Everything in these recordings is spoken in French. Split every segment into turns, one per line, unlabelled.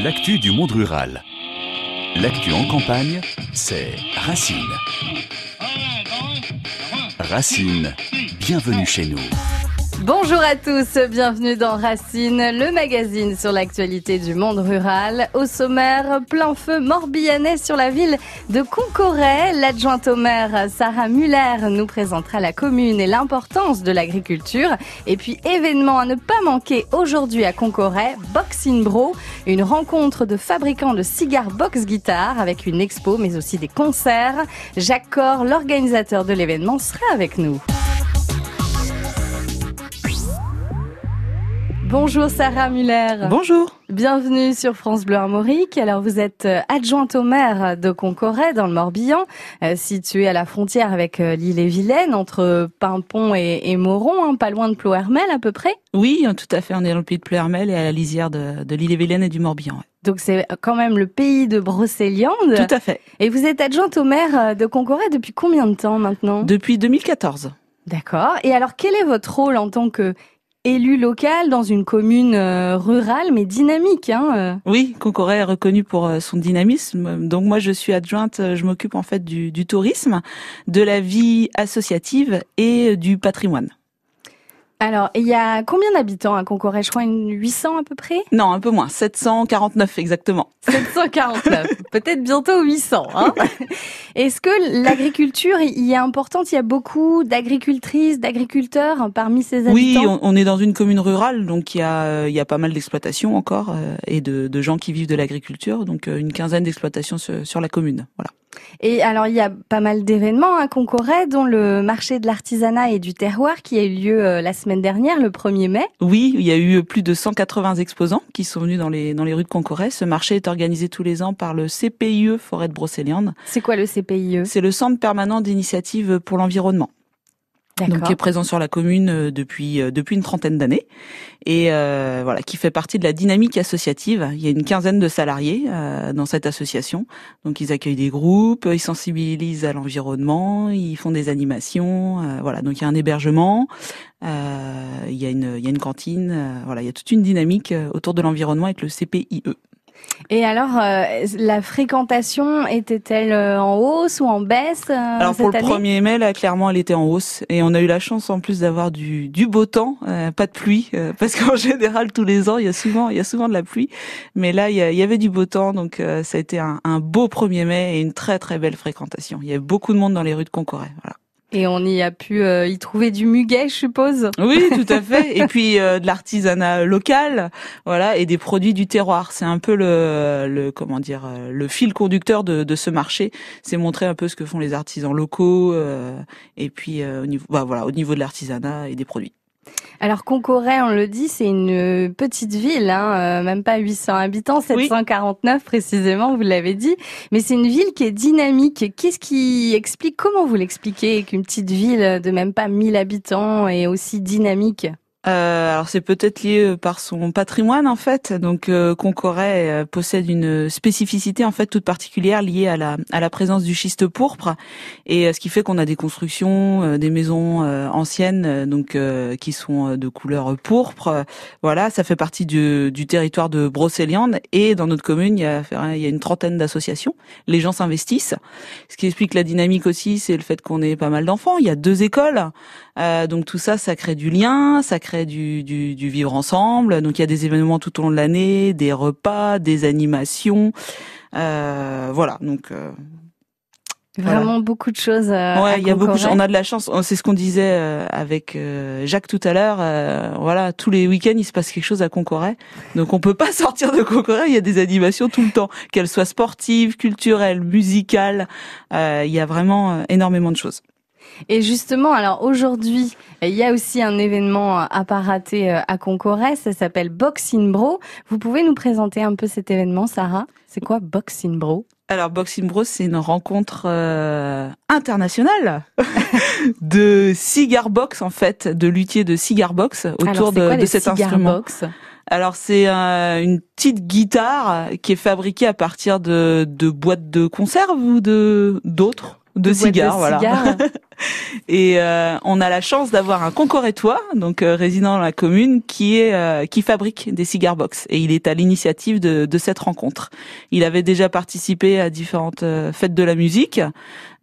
L'actu du monde rural. L'actu en campagne, c'est Racine. Racine, bienvenue chez nous.
Bonjour à tous, bienvenue dans Racine, le magazine sur l'actualité du monde rural. Au sommaire, plein feu morbihanais sur la ville de Concoret. L'adjointe au maire Sarah Muller nous présentera la commune et l'importance de l'agriculture. Et puis événement à ne pas manquer aujourd'hui à Concoret, Boxing Bro, une rencontre de fabricants de cigares box guitare avec une expo mais aussi des concerts. Jacques Cor, l'organisateur de l'événement, sera avec nous. Bonjour Sarah Muller.
Bonjour.
Bienvenue sur France Bleu Armorique. Alors vous êtes euh, adjointe au maire de Concoret dans le Morbihan, euh, situé à la frontière avec euh, l'île et Vilaine, entre Pimpon et, et Moron, hein, pas loin de Plohermel à peu près.
Oui, tout à fait. On est dans le pays de Plohermel et à la lisière de, de l'île et Vilaine et du Morbihan. Ouais.
Donc c'est quand même le pays de Brocéliande.
Tout à fait.
Et vous êtes adjointe au maire de Concoret depuis combien de temps maintenant?
Depuis 2014.
D'accord. Et alors quel est votre rôle en tant que élu local dans une commune euh, rurale mais dynamique. Hein euh.
Oui, Concoret est reconnu pour euh, son dynamisme. Donc moi je suis adjointe, je m'occupe en fait du, du tourisme, de la vie associative et du patrimoine.
Alors, il y a combien d'habitants à Concoret Je crois une 800 à peu près?
Non, un peu moins, 749 exactement.
749, peut-être bientôt 800. Hein Est-ce que l'agriculture y est importante Il y a beaucoup d'agricultrices, d'agriculteurs parmi ces habitants?
Oui, on, on, est dans une commune rurale, donc il y a, il y a pas mal d'exploitations encore euh, et de, de, gens qui vivent de l'agriculture, donc euh, une quinzaine d'exploitations sur, sur la commune. Voilà.
Et alors, il y a pas mal d'événements à Concoret, dont le marché de l'artisanat et du terroir qui a eu lieu euh, la semaine dernière, le 1er mai.
Oui, il y a eu plus de 180 exposants qui sont venus dans les, dans les rues de Concoret. Ce marché est organisé tous les ans par le CPIE Forêt de Brocéliande.
C'est quoi le CPIE
C'est le Centre permanent d'initiative pour l'environnement donc qui est présent sur la commune depuis depuis une trentaine d'années. Et euh, voilà qui fait partie de la dynamique associative. Il y a une quinzaine de salariés euh, dans cette association, donc ils accueillent des groupes, ils sensibilisent à l'environnement, ils font des animations, euh, voilà. Donc il y a un hébergement, il y a une il y a une cantine, voilà. Il y a toute une dynamique autour de l'environnement avec le CPIE.
Et alors, euh, la fréquentation était-elle euh, en hausse ou en baisse euh,
Alors pour le
année?
1er mai, là, clairement, elle était en hausse. Et on a eu la chance en plus d'avoir du, du beau temps, euh, pas de pluie, euh, parce qu'en général, tous les ans, il y a souvent, il y a souvent de la pluie. Mais là, il y, a, il y avait du beau temps, donc euh, ça a été un, un, beau 1er mai et une très très belle fréquentation. Il y avait beaucoup de monde dans les rues de Concoret. Voilà.
Et on y a pu euh, y trouver du muguet, je suppose.
Oui, tout à fait. Et puis euh, de l'artisanat local, voilà, et des produits du terroir. C'est un peu le, le comment dire, euh, le fil conducteur de, de ce marché. C'est montrer un peu ce que font les artisans locaux, euh, et puis au niveau, bah, voilà, au niveau de l'artisanat et des produits.
Alors Concoret, on le dit, c'est une petite ville, hein, euh, même pas 800 habitants, 749 oui. précisément, vous l'avez dit. Mais c'est une ville qui est dynamique. Qu'est-ce qui explique, comment vous l'expliquez qu'une petite ville de même pas 1000 habitants est aussi dynamique?
Euh, alors c'est peut-être lié par son patrimoine en fait. Donc euh, Concoret euh, possède une spécificité en fait toute particulière liée à la à la présence du schiste pourpre et euh, ce qui fait qu'on a des constructions, euh, des maisons euh, anciennes donc qui sont de couleur pourpre. Voilà, ça fait partie du, du territoire de Brocéliande et dans notre commune il y a il y a une trentaine d'associations. Les gens s'investissent. Ce qui explique la dynamique aussi, c'est le fait qu'on ait pas mal d'enfants. Il y a deux écoles, donc tout ça, ça crée du lien, ça crée du, du, du, vivre ensemble. Donc il y a des événements tout au long de l'année, des repas, des animations. Euh, voilà, donc. Euh,
Vraiment voilà. beaucoup de choses. Euh,
ouais, il y a beaucoup. On a de la chance. C'est ce qu'on disait euh, avec euh, Jacques tout à l'heure. Euh, voilà, tous les week-ends il se passe quelque chose à Concoret. Donc on peut pas sortir de Concoret. Il y a des animations tout le temps, qu'elles soient sportives, culturelles, musicales. Euh, il y a vraiment énormément de choses.
Et justement, alors aujourd'hui, il y a aussi un événement à pas rater à Concoret, ça s'appelle Boxing Bro. Vous pouvez nous présenter un peu cet événement, Sarah? C'est quoi Boxing Bro?
Alors Boxing Bros, c'est une rencontre euh, internationale de cigar box en fait, de luthiers de cigar box autour
Alors,
de, de cet instrument.
Box?
Alors c'est euh, une petite guitare qui est fabriquée à partir de, de boîtes de conserve ou de d'autres? De, cigares, voilà. et euh, on a la chance d'avoir un concorétois, donc euh, résident dans la commune, qui est euh, qui fabrique des cigares box. Et il est à l'initiative de, de, cette rencontre. Il avait déjà participé à différentes fêtes de la musique.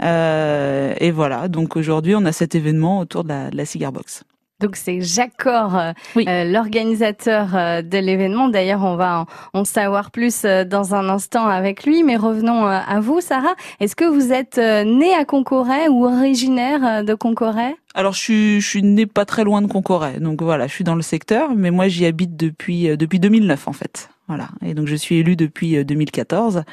et voilà, donc aujourd'hui, on a cet événement autour de la, de la cigar box.
Donc c'est Jacques Cor, euh, euh, l'organisateur euh, de l'événement. D'ailleurs, on va en, savoir plus dans un instant avec lui. Mais revenons à vous, Sarah. Est-ce que vous êtes née à Concoret ou originaire de Concoret?
Alors je suis je suis née pas très loin de Concoret, donc voilà, je suis dans le secteur, mais moi j'y habite depuis depuis 2009 en fait, voilà, et donc je suis élue depuis 2014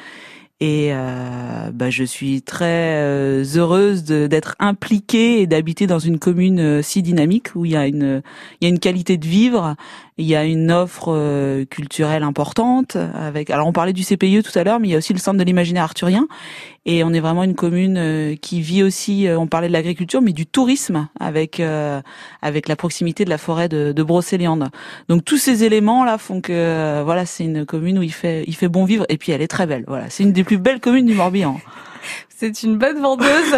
et euh, bah, je suis très euh, heureuse d'être impliquée et d'habiter dans une commune euh, si dynamique où il y a une il y a une qualité de vivre, il y a une offre euh, culturelle importante avec. Alors on parlait du CPIE tout à l'heure, mais il y a aussi le centre de l'imaginaire arthurien. Et on est vraiment une commune euh, qui vit aussi. Euh, on parlait de l'agriculture, mais du tourisme avec avec la proximité de la forêt de, de Brocéliande. Donc tous ces éléments là font que voilà, c'est une commune où il fait il fait bon vivre. Et puis elle est très belle. Voilà, c'est une des plus belles communes du Morbihan.
C'est une bonne vendeuse.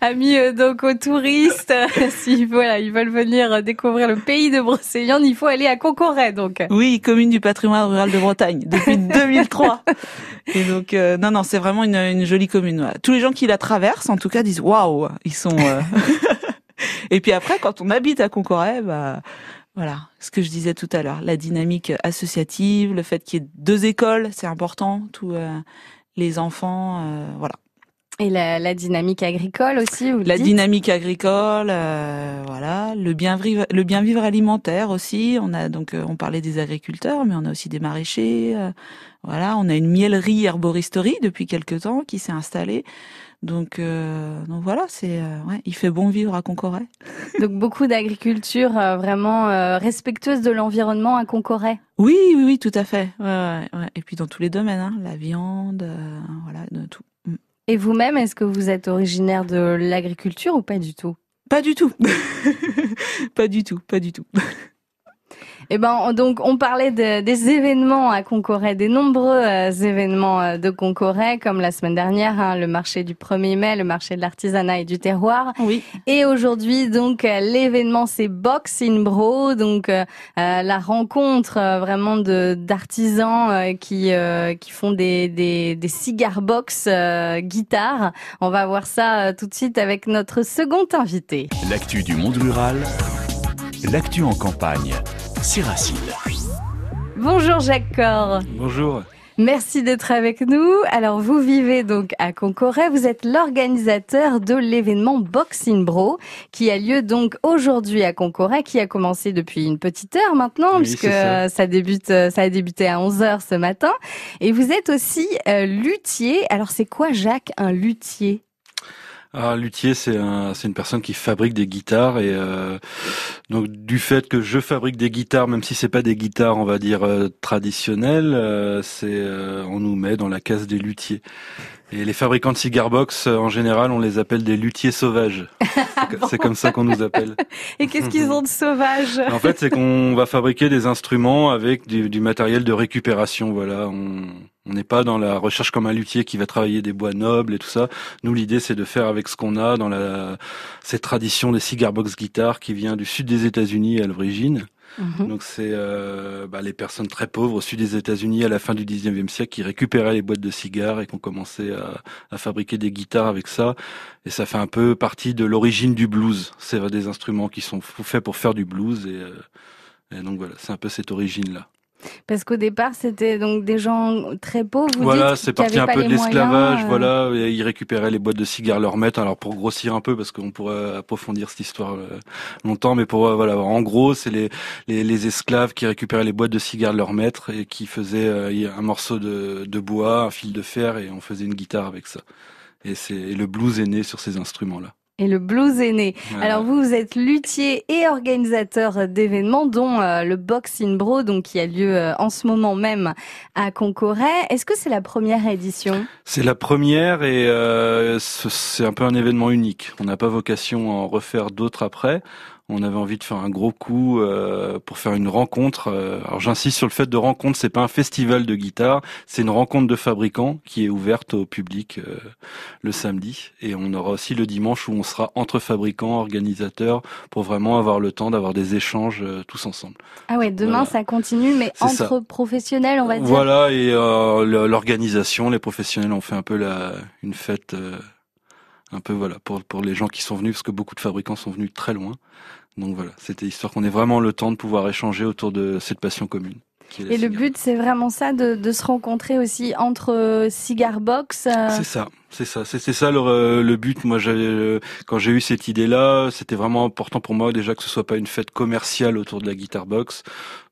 Amis euh, donc aux touristes, si voilà, ils veulent venir découvrir le pays de Brocéliande, il faut aller à Concoret donc.
Oui, commune du patrimoine rural de Bretagne depuis 2003. Et donc euh, non non, c'est vraiment une, une, jolie commune. Tous les gens qui la traversent en tout cas disent waouh, ils sont euh, Et puis après quand on habite à Concoret, bah voilà, ce que je disais tout à l'heure, la dynamique associative, le fait qu'il y ait deux écoles, c'est important, tout les enfants, euh, voilà.
Et la, la, dynamique agricole aussi, vous
La dynamique agricole, euh, voilà, le bien vivre, le bien vivre alimentaire aussi. On a donc, euh, on parlait des agriculteurs, mais on a aussi des maraîchers. voilà, on a une miellerie herboristerie depuis quelques temps qui s'est installée. Donc, euh, donc voilà, c'est ouais, il fait bon vivre à Concoret.
donc beaucoup d'agriculture vraiment respectueuse de l'environnement à Concoret.
Oui, oui, oui, tout à fait. Ouais, ouais, Et puis dans tous les domaines, hein, la viande, voilà, de tout.
Et vous-même, est-ce que vous êtes originaire de l'agriculture ou pas du tout?
Pas du tout. pas du tout, pas du tout.
Eh ben, donc, on parlait des événements à Concoret, des nombreux euh, événements euh, de Concoret, comme la semaine dernière, hein, le marché du 1er mai, le marché de l'artisanat et du terroir.
Oui.
Et aujourd'hui, donc, euh, l'événement, c'est Box in Bro, donc la rencontre vraiment de d'artisans qui qui font des des, des cigar box guitare. On va voir ça tout de suite avec notre second invité.
L'actu du monde rural, l'actu en campagne.
Bonjour Jacques Cor.
Bonjour.
Merci d'être avec nous. Alors, vous vivez donc à Concoret. Vous êtes l'organisateur de l'événement Boxing Bro, qui a lieu donc aujourd'hui à Concoret, qui a commencé depuis une petite heure maintenant, puisque ça. débute, ça a débuté à 11 heures ce matin. Et vous êtes aussi euh, luthier. Alors, c'est quoi, Jacques, un luthier?
Ah, luthier, c'est un, c'est une personne qui fabrique des guitares et euh, donc du fait que je fabrique des guitares, même si c'est pas des guitares, on va dire euh, traditionnelles, euh, c'est on nous met dans la case des luthiers. Et les fabricants de cigar box, en général, on les appelle des luthiers sauvages. C'est comme ça qu'on nous appelle.
Et qu'est-ce qu'ils ont de sauvage?
En fait, c'est qu'on va fabriquer des instruments avec du, du matériel de récupération. Voilà, on, on n'est pas dans la recherche comme un luthier qui va travailler des bois nobles et tout ça. Nous, l'idée, c'est de faire avec ce qu'on a dans la cette tradition des cigar box guitares qui vient du sud des États-Unis à l'origine. Mhm. Donc c'est euh, bah, les personnes très pauvres au sud des États-Unis à la fin du 19e siècle qui récupéraient les boîtes de cigares et qui ont commencé à, à, fabriquer des guitares avec ça. Et ça fait un peu partie de l'origine du blues. C'est des instruments qui sont faits pour faire du blues et, euh, et donc voilà, c'est un peu cette origine-là.
Parce qu'au départ, c'était donc des gens très pauvres. Vous
voilà, c'est parti un peu de l'esclavage. Euh. Voilà, ils récupéraient les boîtes de cigares, leur mettre. Alors pour grossir un peu, parce qu'on pourrait approfondir cette histoire euh, longtemps, mais pour euh, voilà, en gros, c'est les, les, les esclaves qui récupéraient les boîtes de cigares de leur maître et qui faisaient un morceau de, de bois, un fil de fer, et on faisait une guitare avec ça. Et c'est le blues est né sur ces instruments-là
et le blues est né. Alors vous, vous êtes luthier et organisateur d'événements, dont euh, le Boxing Bro, donc qui a lieu euh, en ce moment même à Concoret. Est-ce que c'est la première édition?
C'est la première et euh, c'est un peu un événement unique. On n'a pas vocation à en refaire d'autres après. On avait envie de faire un gros coup euh, pour faire une rencontre. Euh, alors j'insiste sur le fait de rencontre, c'est pas un festival de guitare, c'est une rencontre de fabricants qui est ouverte au public euh, le samedi. Et on aura aussi le dimanche où on sera entre fabricants, organisateurs, pour vraiment avoir le temps d'avoir des échanges tous ensemble.
Ah ouais, demain
Voilà.
ça continue, mais entre
ça.
professionnels, on va dire.
Voilà, et euh, l'organisation, les professionnels ont fait un peu la, une fête, euh, un peu voilà, pour, pour les gens qui sont venus, parce que beaucoup de fabricants sont venus très loin. Donc voilà, c'était histoire qu'on ait vraiment le temps de pouvoir échanger autour de cette passion commune.
Et le but, c'est vraiment ça, de, de se rencontrer aussi entre euh, cigar box. euh,
C'est ça, c'est ça, c'est ça le, le but. Moi, euh, quand j'ai eu cette idée-là, c'était vraiment important pour moi déjà que ce soit pas une fête commerciale autour de la guitar box.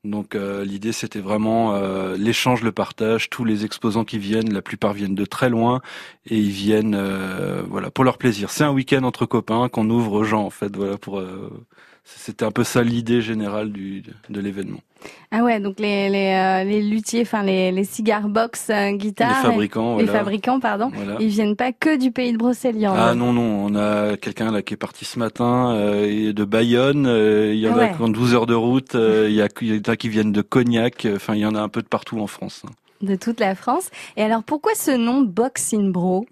Donc euh, l'idée, c'était vraiment euh, l'échange, le partage. Tous les exposants qui viennent, la plupart viennent de très loin et ils viennent, euh, voilà, pour leur plaisir. C'est un week-end entre copains qu'on ouvre aux gens, en fait, voilà, pour. euh, c'était un peu ça l'idée générale du, de l'événement.
Ah ouais, donc les, les, euh, les luthiers, enfin les, les cigar box euh,
Les
guitares,
fabricants,
les
voilà.
fabricants, pardon,
voilà.
ils viennent pas que du pays de Brocéliande.
Ah non, non, on a quelqu'un là qui est parti ce matin euh, de Bayonne, euh, il y en
Ah ouais.
a qui ont 12 heures de route, euh, il y, a, qui viennent de Cognac, euh, enfin il y en a un peu de partout en France.
de toute la France. Et alors pourquoi ce nom Box in Bro?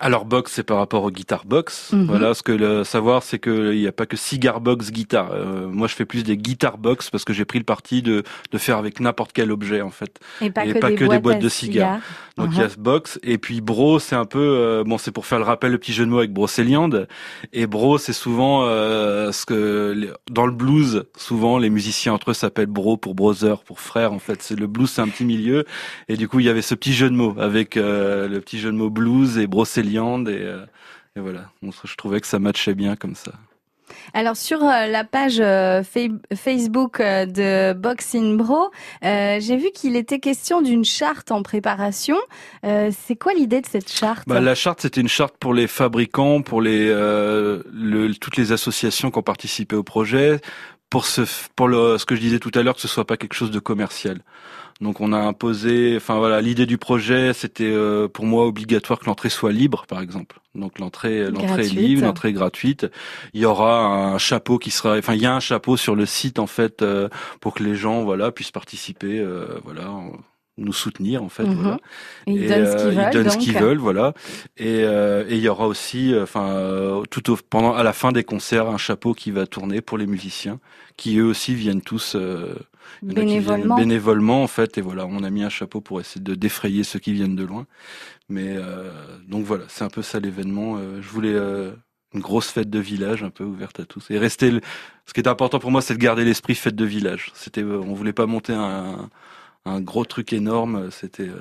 Alors box c'est par rapport au guitar box.
Mhm.
Voilà, ce que le savoir c'est que il n'y a pas que cigar box guitare. Euh, moi je fais plus des guitar box parce que j'ai pris le parti de, de faire avec n'importe quel objet en fait.
Et pas
Et
que
pas
des
que des
boîtes,
boîtes
à
de cigares. Donc il y a ce box et puis bro c'est un peu euh, bon c'est pour faire le rappel le petit jeu de mots avec brocéliande et bro c'est souvent euh, ce que dans le blues souvent les musiciens entre eux s'appellent bro pour brother pour frère en fait c'est le blues c'est un petit milieu et du coup il y avait ce petit jeu de mots avec euh, le petit jeu de mots blues et et, euh, et voilà je trouvais que ça matchait bien comme ça.
Alors sur euh, la page euh, Fa- Facebook de Box in Bro, euh, j'ai vu qu'il était question d'une charte en préparation. Euh, c'est quoi l'idée de cette charte?
Bah, la charte, c'était une charte pour les fabricants, pour les euh, le- toutes les associations qui ont participé au projet, pour ce pour le, ce que je disais tout à l'heure, que ce soit pas quelque chose de commercial. Donc on a imposé, enfin voilà, l'idée du projet, c'était euh, pour moi obligatoire que l'entrée soit libre, par exemple. Donc l'entrée, l'entrée est libre, l'entrée est gratuite. Il y aura un chapeau qui sera, enfin il y a un chapeau sur le site en fait euh, pour que les gens voilà puissent participer, euh, voilà, nous soutenir en fait.
Mhm.
voilà.
Et Ils
Et,
donnent ce
euh,
qu'ils
ils
veulent.
donnent ce qu'ils veulent, voilà. Et euh, et il y aura aussi, euh, enfin, euh, tout au, pendant à la fin des concerts, un chapeau qui va tourner pour les musiciens, qui eux aussi viennent tous euh, il viennent
Bénévolement.
bénévolement en fait. Et voilà, on a mis un chapeau pour essayer de défrayer ceux qui viennent de loin. Mais euh, donc voilà, c'est un peu ça l'événement. Euh, je voulais euh, une grosse fête de village, un peu ouverte à tous. Et rester. le- Ce qui était important pour moi, c'est de garder l'esprit fête de village. C'était, on voulait pas monter un, un gros truc énorme. C'était euh,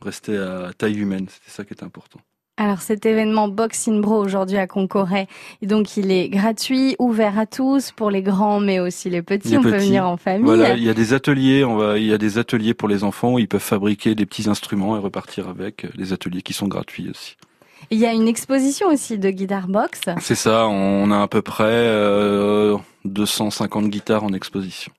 rester à taille humaine. C'était ça qui était important.
Alors cet événement Box in Bro aujourd'hui à Concoret, et donc il est gratuit, ouvert à tous, pour les grands mais aussi les petits.
Les
on peut venir en famille.
Voilà, il y a des ateliers. On va, il y a des ateliers pour les enfants où ils peuvent fabriquer des petits instruments et repartir avec. euh, Des ateliers qui sont gratuits aussi.
Il y a une exposition aussi de guitare box.
C'est ça. On a à peu près euh, 250 guitares en exposition.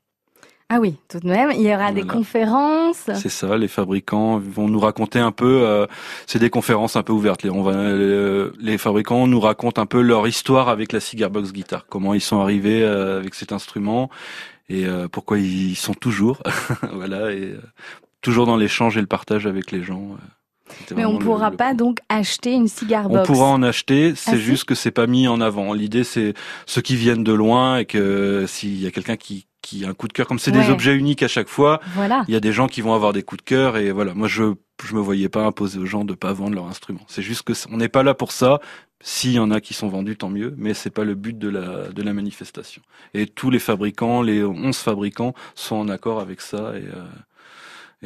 Ah oui, tout de même. Il y aura des conférences.
C'est ça, les fabricants vont nous raconter un peu. euh, c'est des conférences un peu ouvertes. Les, on va, euh, les fabricants nous racontent un peu leur histoire avec la cigar box guitare, comment ils sont arrivés euh, avec cet instrument et euh, pourquoi ils sont toujours. voilà, et toujours dans l'échange et le partage avec les gens.
Mais on
le-
pourra
le
pas donc acheter une cigar
On
box.
pourra en acheter, c'est
Ah,
juste que c'est pas mis en avant. L'idée c'est ceux qui viennent de loin et que s'il y a quelqu'un qui qui a un coup de cœur, comme c'est
Ouais.
des objets uniques à chaque fois,
Voilà.
il y a des gens qui vont avoir des coups de cœur et voilà. Moi je je me voyais pas imposer aux gens de pas vendre leur instrument. C'est juste que on n'est pas là pour ça. S'il y en a qui sont vendus, tant mieux, mais c'est pas le but de la de la manifestation. Et tous les fabricants, les 11 fabricants, sont en accord avec ça et euh,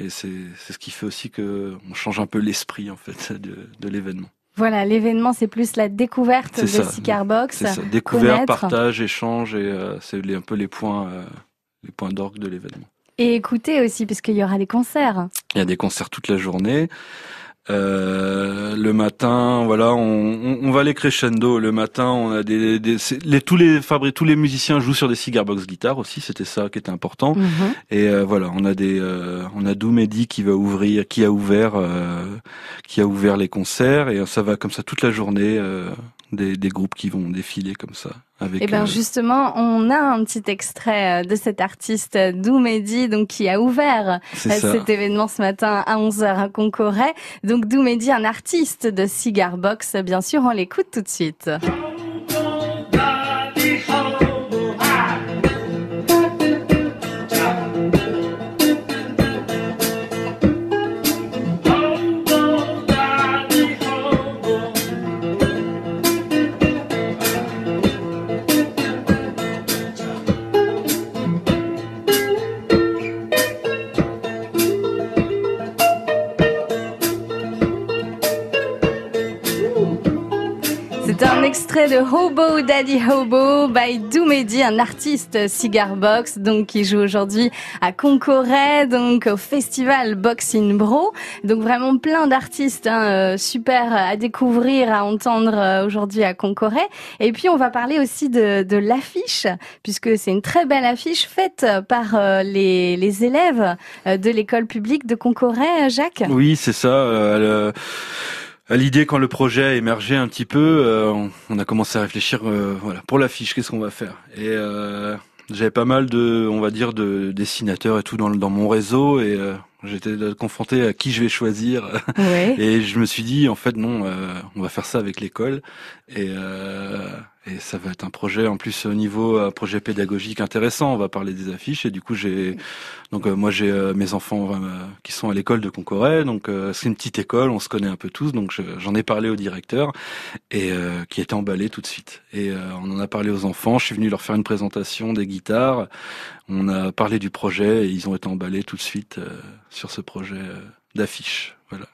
et c'est c'est ce qui fait aussi que on change un peu l'esprit en fait de de l'événement.
Voilà, l'événement c'est plus la découverte de
ça.
cigar box.
C'est ça. Découverte,
connaître.
partage, échange et euh, c'est un peu les points euh, les points d'orgue de l'événement.
Et écouter aussi puisqu'il y aura des concerts.
Il y a des concerts toute la journée. Euh, le matin, voilà, on, on, on va aller crescendo. Le matin, on a des, des les, tous les fabri tous les musiciens jouent sur des cigar box guitares aussi. C'était ça qui était important.
Mhm.
Et euh, voilà, on a des, euh, on a Doumedi qui va ouvrir, qui a ouvert, euh, qui a ouvert les concerts et ça va comme ça toute la journée. Des, des groupes qui vont défiler comme ça. Avec,
Eh ben
euh,
justement, on a un petit extrait euh, de cet artiste euh, Doumedi, donc qui a ouvert
ça.
cet événement ce matin à 11h à Concoret. Donc Doumedi, un artiste de Cigar Box, bien sûr, on l'écoute tout de suite. Hobo Daddy Hobo by Doumedi, un artiste cigar box, donc qui joue aujourd'hui à Concoret, donc au festival Box in Bro. Donc vraiment plein d'artistes hein, euh, super à découvrir, à entendre euh, aujourd'hui à Concoret. Et puis on va parler aussi de, de l'affiche, puisque c'est une très belle affiche faite par euh, les, les élèves de l'école publique de Concoret, Jacques?
Oui, c'est ça. euh, le- à l'idée quand le projet a émergé un petit peu, euh, on, a commencé à réfléchir. euh, voilà, pour l'affiche, qu'est-ce qu'on va faire Et euh, j'avais pas mal de, on va dire, de dessinateurs et tout dans, dans mon réseau, et euh, j'étais confronté à qui je vais choisir.
Ouais.
Et je me suis dit, en fait, non, euh, on va faire ça avec l'école. Et, euh, et ça va être un projet, en plus, au niveau un projet pédagogique intéressant. On va parler des affiches. Et du coup, j'ai, donc, euh, moi, j'ai euh, mes enfants euh, qui sont à l'école de Concoret. Donc, euh, c'est une petite école, on se connaît un peu tous. Donc, je- j'en ai parlé au directeur et euh, qui était emballé tout de suite. Et euh, on en a parlé aux enfants. Je suis venu leur faire une présentation des guitares. On a parlé du projet et ils ont été emballés tout de suite euh, sur ce projet euh, d'affiches. Voilà.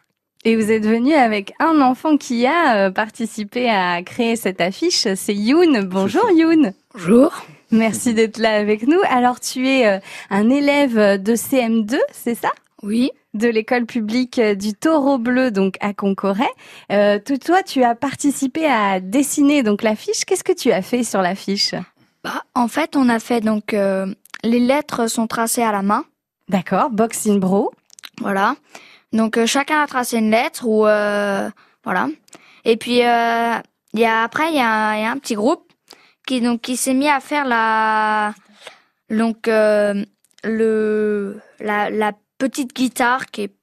Et vous êtes venu avec un enfant qui a euh, participé à créer cette affiche, c'est Youn. Bonjour. Youn.
Bonjour.
Merci d'être là avec nous. Alors tu es euh, un élève de CM2, c'est ça?
Oui.
de l'école publique euh, du Taureau Bleu, donc à Concoret. Euh, tout- toi, tu as participé à dessiner donc l'affiche. Qu'est-ce que tu as fait sur l'affiche?
Bah, en fait, on a fait donc euh, les lettres sont tracées à la main.
D'accord, Boxing Bro.
Voilà. Donc euh, chacun a tracé une lettre ou euh, voilà. Et puis euh, il y a après il y, a un- il y a un petit groupe qui donc qui s'est mis à faire la donc le la, la petite guitare qui est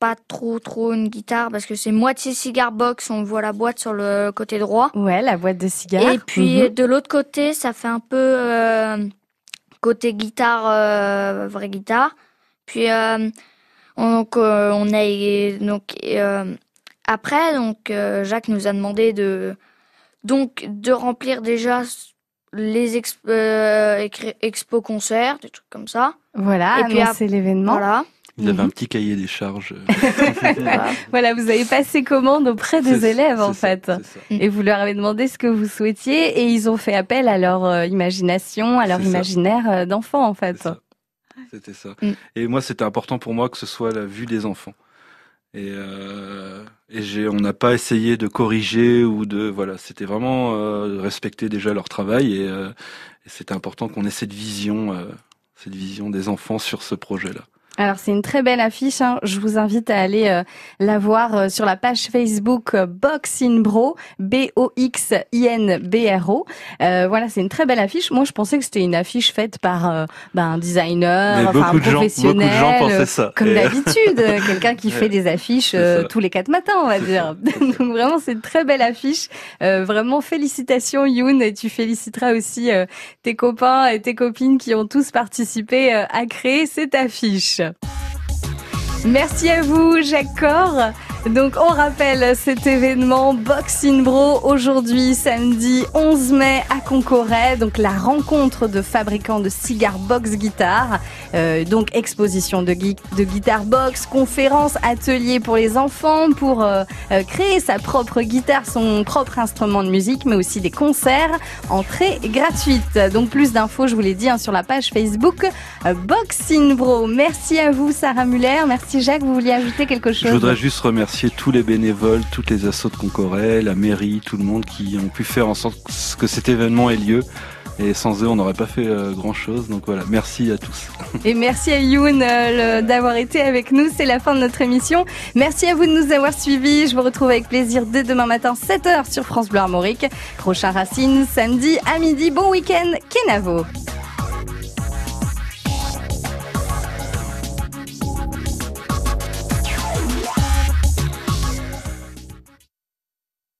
pas trop trop une guitare parce que c'est moitié cigar box, on voit la boîte sur le côté droit.
Ouais, la boîte de cigares.
Et puis
Mhm.
de l'autre côté, ça fait un peu côté guitare, vraie guitare. Puis donc euh, on a donc euh, après donc euh, Jacques nous a demandé de donc de remplir déjà les exp, euh, expo concerts, des trucs comme ça.
voilà,
et puis
l'événement.
Voilà.
Ils avaient
Mhm.
un petit cahier des charges.
Voilà.
Voilà, vous avez passé commande auprès des élèves en
ça,
fait.
ça.
Et vous leur avez demandé ce que vous souhaitiez et ils ont fait appel à leur euh, imagination, à leur imaginaire euh, d'enfant en fait.
C'était ça.
Mm.
Et moi, c'était important pour moi que ce soit la vue des enfants. Et, euh, et j'ai, on n'a pas essayé de corriger ou de, voilà, c'était vraiment euh, respecter déjà leur travail et, euh, et c'était important qu'on ait cette vision, euh, cette vision des enfants sur ce projet-là.
Alors c'est une très belle affiche. hein. Je vous invite à aller euh, la voir euh, sur la page Facebook euh, Box in Bro, B O X I N B R O. Euh, voilà, c'est une très belle affiche. Moi, je pensais que c'était une affiche faite par euh, ben, un designer, enfin un
de gens, beaucoup
professionnel,
de gens
euh,
pensaient ça.
comme
Et-
d'habitude, quelqu'un qui fait des affiches euh, tous les quatre matins, on va dire. Donc vraiment, c'est une très belle affiche. Euh, vraiment, félicitations Youn, et tu féliciteras aussi euh, tes copains et tes copines qui ont tous participé euh, à créer cette affiche. Merci à vous, Jacques. Donc, on rappelle cet événement Boxing Bro aujourd'hui, samedi 11 mai à Concoret. Donc, la rencontre de fabricants de cigares box guitare. Euh, donc, exposition de, gui- de guitare box, conférence, atelier pour les enfants pour euh, euh, créer sa propre guitare, son propre instrument de musique, mais aussi des concerts. Entrée gratuite. Donc, plus d'infos, je vous l'ai dit, hein, sur la page Facebook euh, Boxing Bro. Merci à vous, Sarah Muller. Merci, Jacques. Vous vouliez ajouter quelque chose
Je voudrais juste remercier tous les bénévoles, toutes les assos de Concoret, la mairie, tout le monde qui ont pu faire en sorte que cet événement ait lieu. Et sans eux, on n'aurait pas fait grand chose. Donc voilà, merci à tous.
Et merci à Youn d'avoir été avec nous. C'est la fin de notre émission. Merci à vous de nous avoir suivis. Je vous retrouve avec plaisir dès demain matin, 7h sur France Bleu Armorique. Prochain Racine, samedi à midi. Bon week-end, Kenavo.